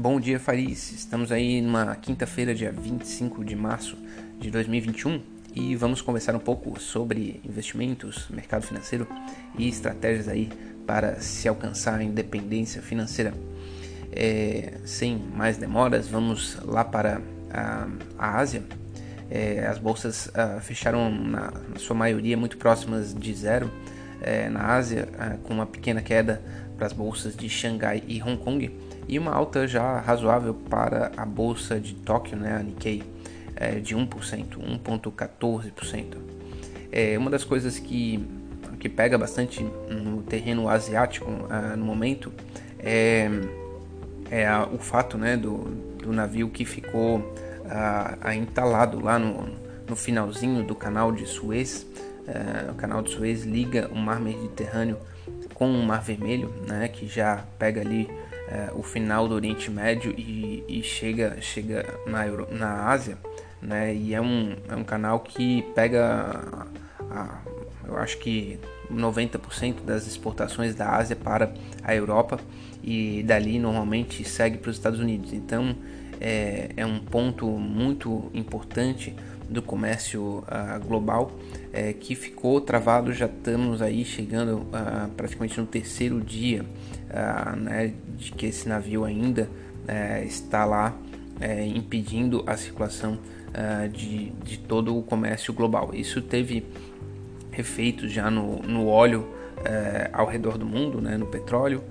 Bom dia, Faris. Estamos aí numa quinta-feira, dia 25 de março de 2021 e vamos conversar um pouco sobre investimentos, mercado financeiro e estratégias aí para se alcançar a independência financeira. É, sem mais demoras, vamos lá para a, a Ásia. É, as bolsas ah, fecharam na, na, sua maioria muito próximas de zero é, na Ásia, ah, com uma pequena queda para as bolsas de Xangai e Hong Kong e uma alta já razoável para a bolsa de Tóquio, né, a Nikkei, é, de 1%, 1,14%. É, uma das coisas que, que pega bastante no terreno asiático uh, no momento é, é a, o fato né, do, do navio que ficou uh, entalado lá no, no finalzinho do canal de Suez. Uh, o canal de Suez liga o mar Mediterrâneo com o Mar Vermelho, né, que já pega ali é, o final do Oriente Médio e, e chega, chega na, Euro, na Ásia, né? E é um, é um canal que pega, a, a, eu acho que 90% das exportações da Ásia para a Europa e dali normalmente segue para os Estados Unidos. Então é, é um ponto muito importante do comércio uh, global é, que ficou travado. Já estamos aí chegando uh, praticamente no terceiro dia uh, né, de que esse navio ainda uh, está lá uh, impedindo a circulação de, de todo o comércio global. Isso teve efeitos já no, no óleo ao redor do mundo, né, no petróleo,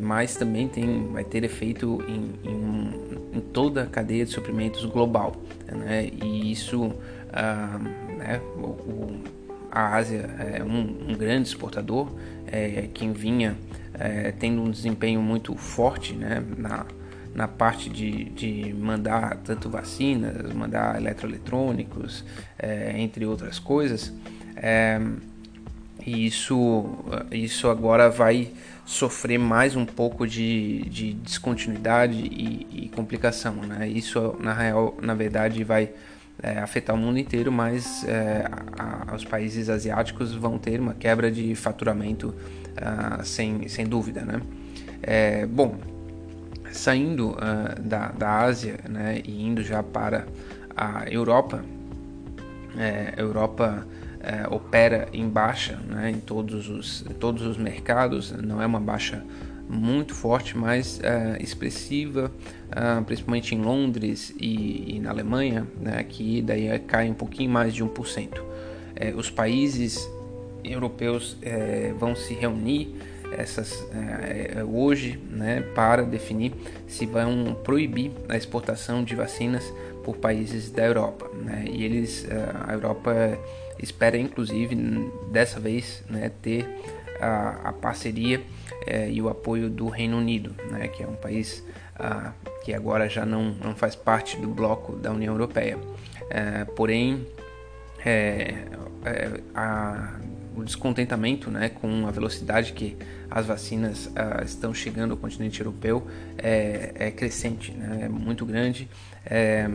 mas também tem, vai ter efeito em, em, em toda a cadeia de suprimentos global. Né, e isso, né, o, o, a Ásia é um, um grande exportador, é, quem vinha é, tendo um desempenho muito forte né, na, na parte de, de mandar tanto vacinas, mandar eletroeletrônicos, é, entre outras coisas. É, e isso, isso agora vai sofrer mais um pouco de, de descontinuidade e, e complicação. Né? Isso, na real, na verdade, vai é, afetar o mundo inteiro, mas é, a, a, os países asiáticos vão ter uma quebra de faturamento uh, sem, sem dúvida. Né? É, bom, saindo uh, da, da Ásia né, e indo já para a Europa, a Europa é, opera em baixa né, em todos os, todos os mercados, não é uma baixa muito forte, mas uh, expressiva, uh, principalmente em Londres e, e na Alemanha, né, que daí cai um pouquinho mais de 1%. É, os países europeus é, vão se reunir essas, é, hoje né, para definir se vão proibir a exportação de vacinas por países da Europa. Né? E eles, a Europa espera inclusive dessa vez né, ter a, a parceria é, e o apoio do Reino Unido, né, que é um país ah, que agora já não, não faz parte do bloco da União Europeia. É, porém, a, o descontentamento né, com a velocidade que as vacinas ah, estão chegando ao continente europeu é, é crescente, né, é muito grande. É,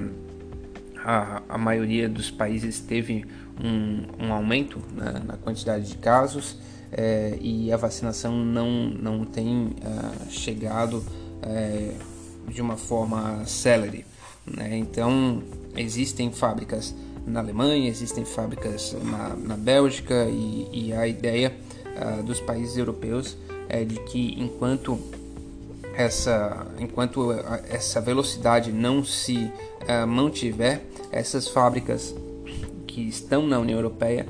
a, a, maioria dos países teve um, um aumento né, na quantidade de casos é, e a vacinação não, não tem uh, chegado é, de uma forma célere. Né? Então, existem fábricas na Alemanha, existem fábricas na, na Bélgica e, e a ideia uh, dos países europeus é de que enquanto essa, enquanto essa velocidade não se uh, mantiver, essas fábricas que estão na União Europeia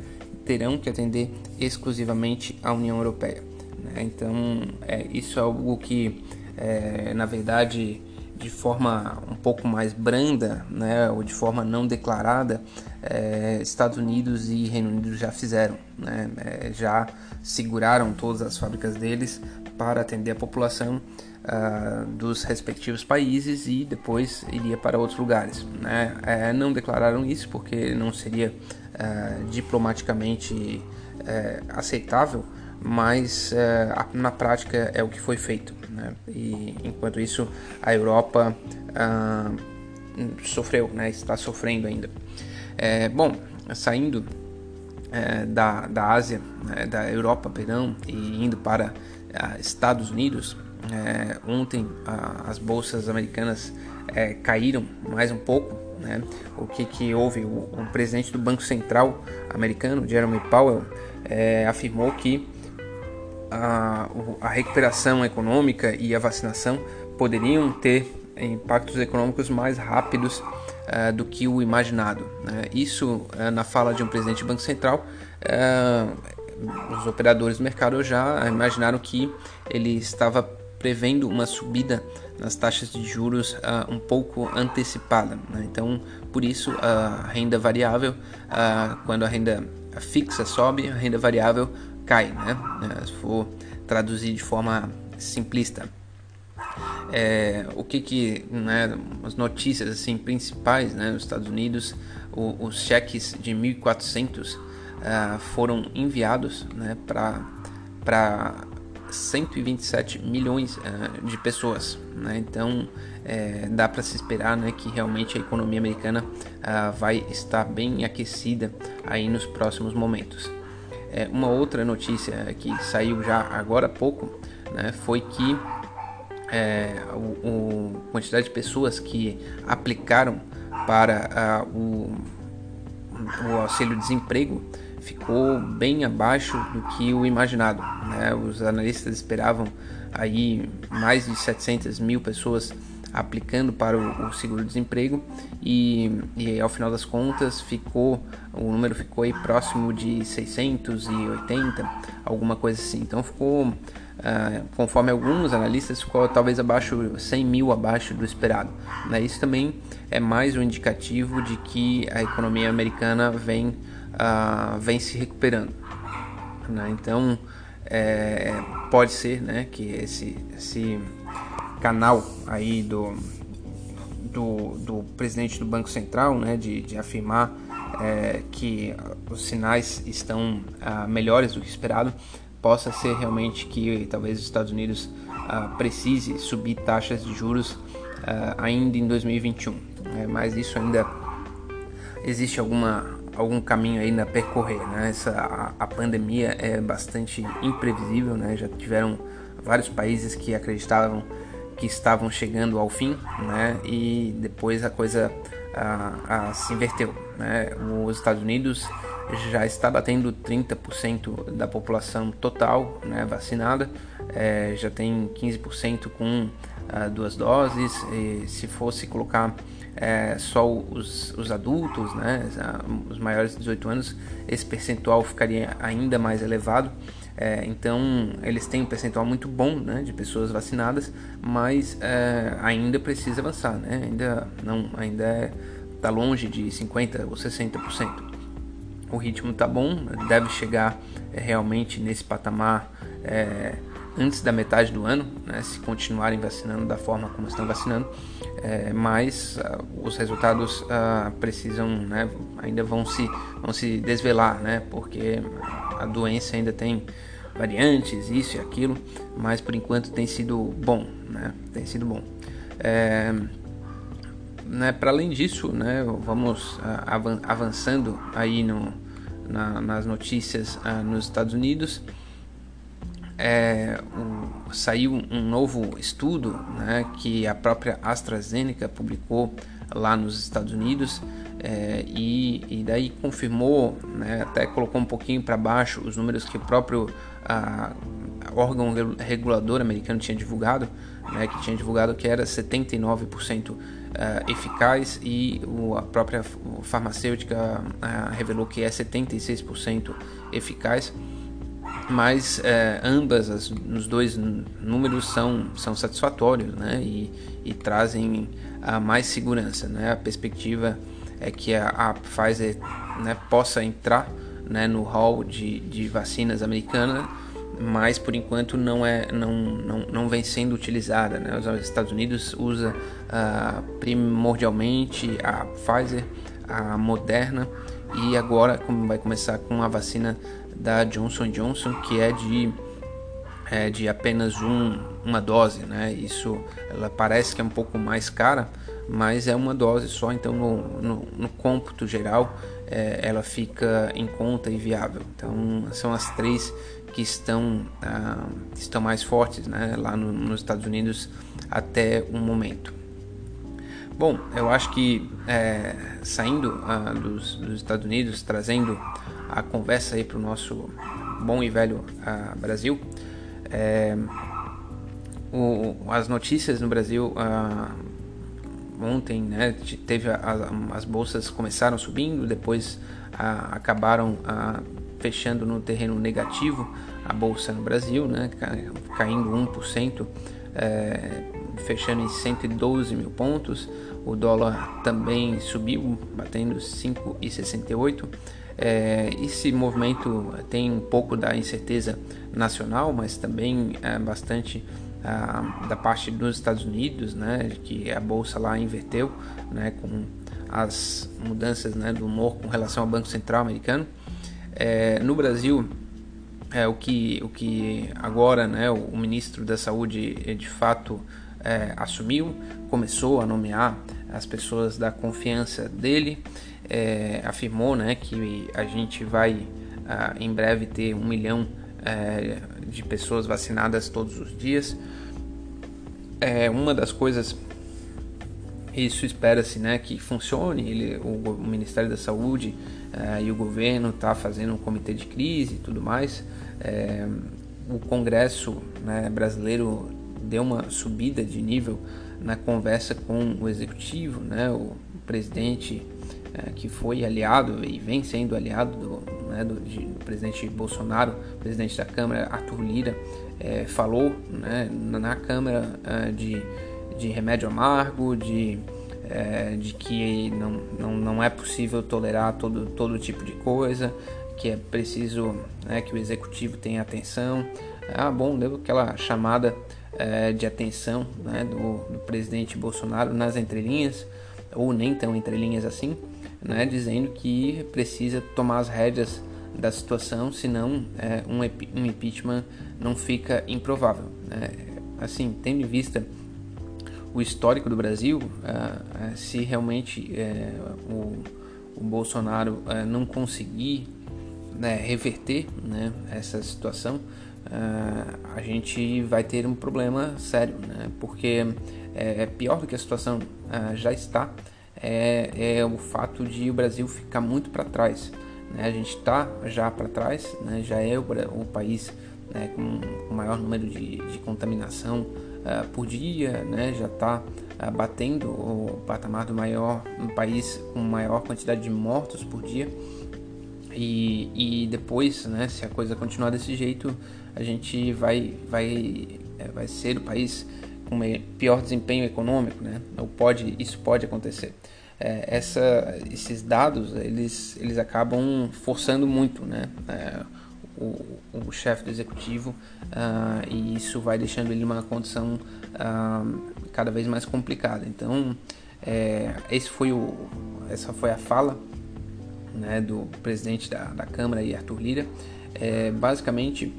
terão que atender exclusivamente à União Europeia. Né? Então, é, isso é algo que, é, na verdade, de forma um pouco mais branda, né, ou de forma não declarada, é, Estados Unidos e Reino Unido já fizeram, né, é, já seguraram todas as fábricas deles para atender a população uh, dos respectivos países e depois iria para outros lugares. Né. É, não declararam isso porque não seria uh, diplomaticamente uh, aceitável, mas uh, na prática é o que foi feito. Né? E enquanto isso, a Europa sofreu, né? está sofrendo ainda. bom, saindo da, da Ásia, né? da Europa, perdão, e indo para Estados Unidos, É, ontem as bolsas americanas é, caíram mais um pouco. Né? O que, que houve? O, o, presidente do Banco Central americano, Jeremy Powell, é, afirmou que a, a recuperação econômica e a vacinação poderiam ter impactos econômicos mais rápidos uh, do que o imaginado. Né? Isso, uh, na fala de um presidente do Banco Central, uh, os operadores do mercado já imaginaram que ele estava prevendo uma subida nas taxas de juros um pouco antecipada. Né? Então, por isso, a renda variável, quando a renda fixa sobe, a renda variável cai, né? É, se for traduzir de forma simplista. É, o que que, né, as notícias assim principais, né, nos Estados Unidos, o, os cheques de 1.400 uh, é, foram enviados, né, para para 127 milhões uh, de pessoas, né? Então é, dá para se esperar, né, que realmente a economia americana uh, vai estar bem aquecida aí nos próximos momentos. É, uma outra notícia que saiu já agora há pouco né, foi que é, o, quantidade de pessoas que aplicaram para o, o auxílio-desemprego ficou bem abaixo do que o imaginado. Né? Os analistas esperavam aí mais de 700 mil pessoas aplicando para o, o seguro-desemprego e, e ao final das contas ficou o número ficou aí próximo de 680, alguma coisa assim. Então ficou, uh, conforme alguns analistas, ficou talvez abaixo 100 mil abaixo do esperado. Né? Isso também é mais um indicativo de que a economia americana vem, uh, vem se recuperando. Né? Então é, pode ser né, que esse, esse canal aí do, do, do presidente do Banco Central, né, de, de afirmar é, que os sinais estão ah, melhores do que esperado, possa ser realmente que talvez os Estados Unidos ah, precise subir taxas de juros ah, ainda em 2021. É, mas isso ainda existe alguma algum caminho ainda a percorrer, né? Essa a, a pandemia é bastante imprevisível, né? Já tiveram vários países que acreditavam que estavam chegando ao fim, né? E depois a coisa a, a, se inverteu, né? Os Estados Unidos já está batendo 30% da população total, né, vacinada, é, já tem 15% com uh, duas doses. E se fosse colocar é, só os, os adultos, né, os maiores de 18 anos, esse percentual ficaria ainda mais elevado. É, então eles têm um percentual muito bom né, de pessoas vacinadas, mas é, ainda precisa avançar, né? ainda não, ainda está longe de 50 ou 60%. O ritmo está bom, deve chegar é, realmente nesse patamar é, antes da metade do ano, né, se continuarem vacinando da forma como estão vacinando, é, mas uh, os resultados uh, precisam, né, ainda vão se, vão se desvelar, né, porque a doença ainda tem variantes, isso e aquilo, mas por enquanto tem sido bom, né, tem sido bom. É, né, para além disso, né, vamos uh, avançando aí no, na, nas notícias nos Estados Unidos é, um, saiu um novo estudo né, que a própria AstraZeneca publicou lá nos Estados Unidos é, e, e, daí confirmou, né, até colocou um pouquinho para baixo os números que o próprio a, órgão regulador americano tinha divulgado, né, que tinha divulgado que era 79% uh, é, eficaz e o, a própria farmacêutica uh, revelou que é 76% eficaz mas é, ambas as, os dois números são, são satisfatórios né? e, e trazem a mais segurança. Né? A perspectiva é que a, a Pfizer né, possa entrar né, no hall de, de vacinas americanas, mas por enquanto não, é, não, não, não vem sendo utilizada. Né? Os Estados Unidos usa uh, primordialmente a Pfizer, a Moderna e agora vai começar com a vacina da Johnson Johnson, que é de, é de apenas um, uma dose, né? Isso ela parece que é um pouco mais cara, mas é uma dose só, então no, no, no cômputo geral é, ela fica em conta e viável. Então são as três que estão, uh, estão mais fortes né, lá no, nos Estados Unidos até o momento. Bom, eu acho que é, saindo uh, dos, dos, Estados Unidos, trazendo a conversa aí para o nosso bom e velho uh, Brasil, é, o, as notícias no Brasil uh, ontem, né, teve a, a, as bolsas começaram subindo, depois acabaram fechando no terreno negativo a bolsa no Brasil, né, caindo 1%, é, fechando em 112 mil pontos. O dólar também subiu, batendo 5,68. É, esse movimento tem um pouco da incerteza nacional, mas também é bastante ah, da parte dos Estados Unidos, né, que a bolsa lá inverteu, né, com as mudanças né, do humor com relação ao Banco Central americano. É, no Brasil, é, o, que, o que agora né, o, o ministro da Saúde de fato é, assumiu, começou a nomear as pessoas da confiança dele, é, afirmou né, que a gente vai ah, em breve ter um milhão é, de pessoas vacinadas todos os dias. É uma das coisas isso espera-se né, que funcione. Ele, o, o Ministério da Saúde uh, e o governo está fazendo um comitê de crise e tudo mais. É, o Congresso né, brasileiro deu uma subida de nível na conversa com o executivo, né, o presidente é, que foi aliado e vem sendo aliado do, né, do, de, do, presidente Bolsonaro, presidente da Câmara Arthur Lira, é, falou né, na Câmara é, de de remédio amargo, de, é, de que não, não, não é possível tolerar todo, todo tipo de coisa, que é preciso né, que o executivo tenha atenção. Ah, bom, deu aquela chamada é, de atenção né, do, do, presidente Bolsonaro nas entrelinhas, ou nem tão entrelinhas assim, né, dizendo que precisa tomar as rédeas da situação, senão é, um, um impeachment não fica improvável. Né? Assim, tendo em vista o histórico do Brasil, uh, uh, se realmente uh, o, o, Bolsonaro não conseguir né, reverter né, essa situação, a gente vai ter um problema sério, né, porque é, é pior do que a situação já está, é, é, o fato de o Brasil ficar muito para trás. Né, a gente está já para trás, né, já é o, o país né, com o maior número de, de contaminação uh, por dia, né, já está uh, ah, batendo o patamar do maior um país com maior quantidade de mortos por dia. E, e depois, né, se a coisa continuar desse jeito, a gente vai, vai, é, vai ser o país com pior desempenho econômico, né? Ou pode, isso pode acontecer. É, essa, esses dados eles, eles acabam forçando muito, né? É, o, o chefe do executivo uh, e isso vai deixando ele numa condição uh, cada vez mais complicada. Então, é, esse foi o, essa foi a fala né, do presidente da, da Câmara, Arthur Lira. É, basicamente,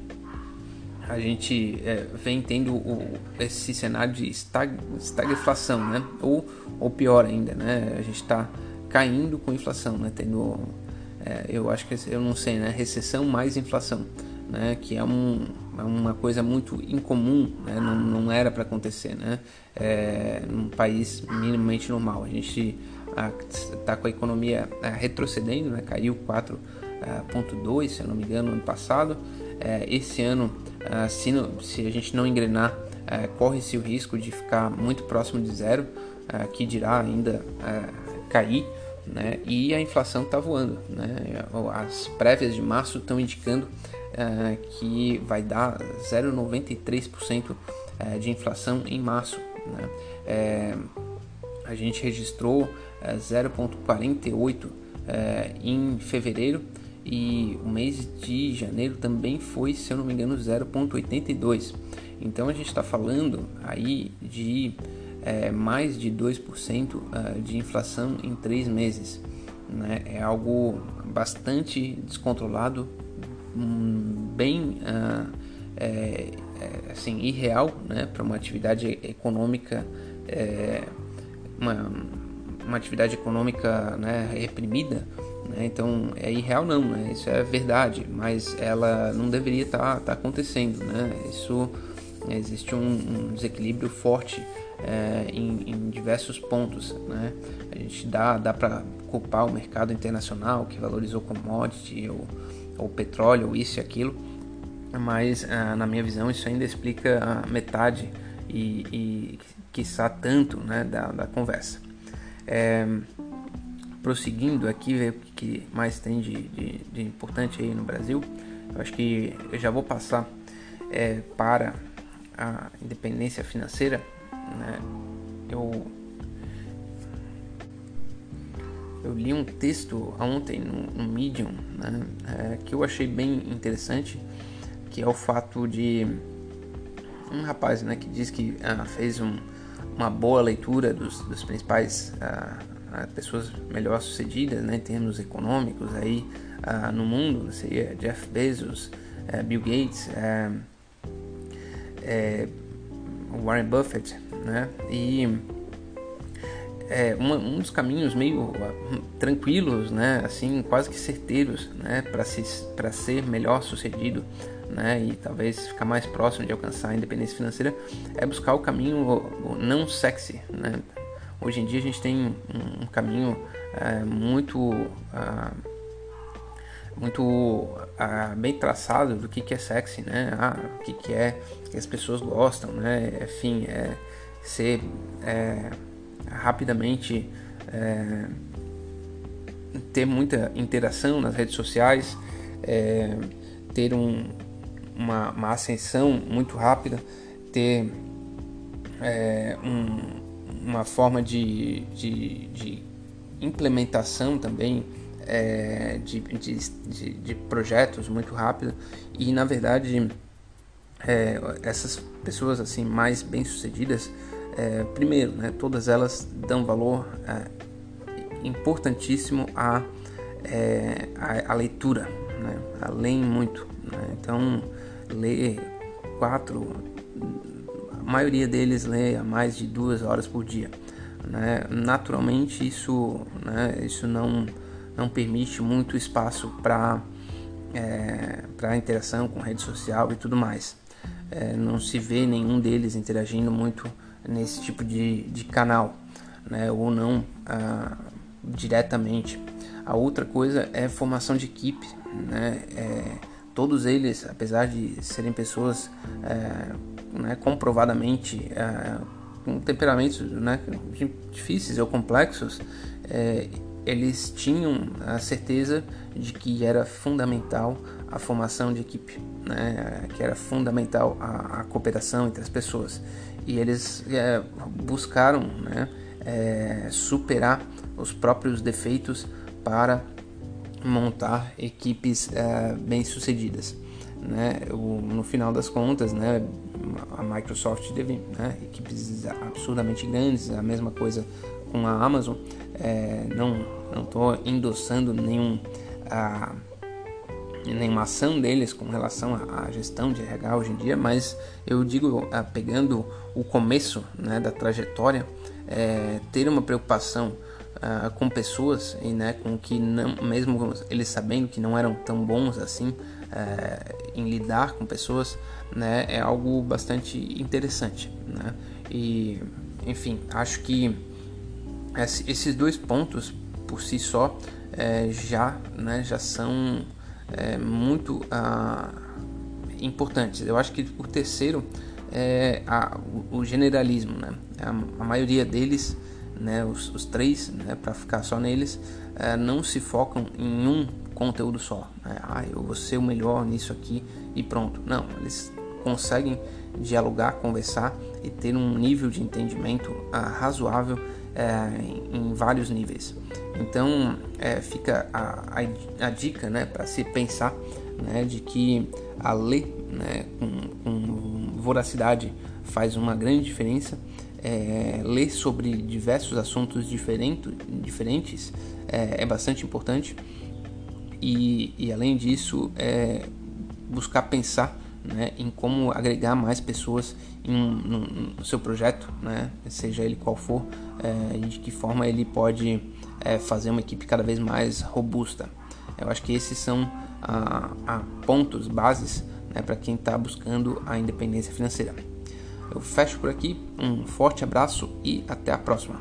a gente é, vem tendo o, esse cenário de estag, estagflação, né? ou, ou pior ainda, né? a gente está caindo com inflação, né? tendo é, eu acho que eu não sei, né? Recessão mais inflação, né? Que é, um, é uma coisa muito incomum, né? Não, não era para acontecer, né? É, num país minimamente normal. A gente está com a economia é, retrocedendo, né? Caiu 4,2, é, se eu não me engano, no ano passado. É, esse ano, é, se, não, se a gente não engrenar, corre-se o risco de ficar muito próximo de zero, que dirá ainda cair né? E a inflação está voando, né? As prévias de março estão indicando que vai dar 0,93% eh, de inflação em março, né? É, a gente registrou 0,48 em fevereiro e o mês de janeiro também foi, se eu não me engano, 0,82. Então a gente está falando aí de é, mais de 2% uh, de inflação em três meses. Né? É algo bastante descontrolado, hum, bem uh, é, é, assim, irreal né? para uma atividade econômica, é, uma, uma atividade econômica né? reprimida Né? Então é irreal não, né? isso é verdade, mas ela não deveria estar tá, tá acontecendo. Né? Isso existe um, um desequilíbrio forte é, em, em, diversos pontos. Né? A gente dá, dá para culpar o mercado internacional que valorizou commodity ou, ou petróleo, ou isso e aquilo, mas ah, na minha visão isso ainda explica a metade e, e quiçá tanto né, da, da conversa. É, prosseguindo aqui, ver o que mais tem de, de, de, importante aí no Brasil, eu acho que eu já vou passar é, para a independência financeira. Né? Eu, eu li um texto ontem no, no Medium né, é, que eu achei bem interessante, que é o fato de um rapaz né, que diz que ah, fez um, uma boa leitura dos, dos principais ah, ah, pessoas melhor sucedidas né, em termos econômicos aí ah, no mundo, seria Jeff Bezos, eh, Bill Gates, eh, eh, Warren Buffett, né? E um, um, dos caminhos meio tranquilos, né, assim, quase que certeiros, né, para se, ser melhor sucedido né, e talvez ficar mais próximo de alcançar a independência financeira, é buscar o caminho não sexy. Né? Hoje em dia a gente tem um, caminho é, muito, uh, muito uh, bem traçado do que, que é sexy, né? Ah, o que, que é que as pessoas gostam, né? Enfim, é ser é, rapidamente é, ter muita interação nas redes sociais, é, ter um, uma, uma ascensão muito rápida, ter é, um, uma forma de, de, de implementação também é, de, de, de, projetos muito rápida e na verdade é, essas pessoas assim mais bem sucedidas é, primeiro né, todas elas dão valor é, importantíssimo à, à, à leitura né, além muito né, então lê quatro, a maioria deles lê a mais de duas horas por dia. Né? Naturalmente isso, né, isso não, não permite muito espaço para é, para interação com rede social e tudo mais. É, não se vê nenhum deles interagindo muito nesse tipo de, de canal, né, ou não ah, diretamente. A outra coisa é formação de equipe, né, é, todos eles, apesar de serem pessoas é, né, comprovadamente é, com temperamentos né, difíceis ou complexos, é, eles tinham a certeza de que era fundamental a formação de equipe, né, que era fundamental a, a, cooperação entre as pessoas. E eles é, buscaram né, é, superar os próprios defeitos para montar equipes é, bem sucedidas. Né? O, no final das contas, né, a Microsoft teve né, equipes absurdamente grandes, a mesma coisa com a Amazon. É, não estou endossando nenhum, a, nenhuma ação deles com relação à gestão de RH hoje em dia, mas eu digo, a, pegando o começo né, da trajetória, é, ter uma preocupação uh, com pessoas e né, com que não, mesmo eles sabendo que não eram tão bons assim uh, em lidar com pessoas, né, é algo bastante interessante, né? E enfim, acho que esses dois pontos por si só é, já, né, já são é, muito uh, importantes. Eu acho que o terceiro é a, o, o, generalismo, né? A, a maioria deles né, os, os três, né, para ficar só neles, é, não se focam em um conteúdo só. Né? Ah, eu vou ser o melhor nisso aqui e pronto. Não, eles conseguem dialogar, conversar e ter um nível de entendimento ah, razoável é, em, em, vários níveis. Então é, fica a, a, a dica né, para se pensar né, de que a ler né, com, com voracidade faz uma grande diferença é, ler sobre diversos assuntos diferente, diferentes é, é, bastante importante e, e além disso é, buscar pensar né, em como agregar mais pessoas em, no, no, seu projeto, né, seja ele qual for, é, de que forma ele pode é, fazer uma equipe cada vez mais robusta. Eu acho que esses são a, a pontos, bases né, para quem está buscando a independência financeira. Eu fecho por aqui. Um forte abraço e até a próxima.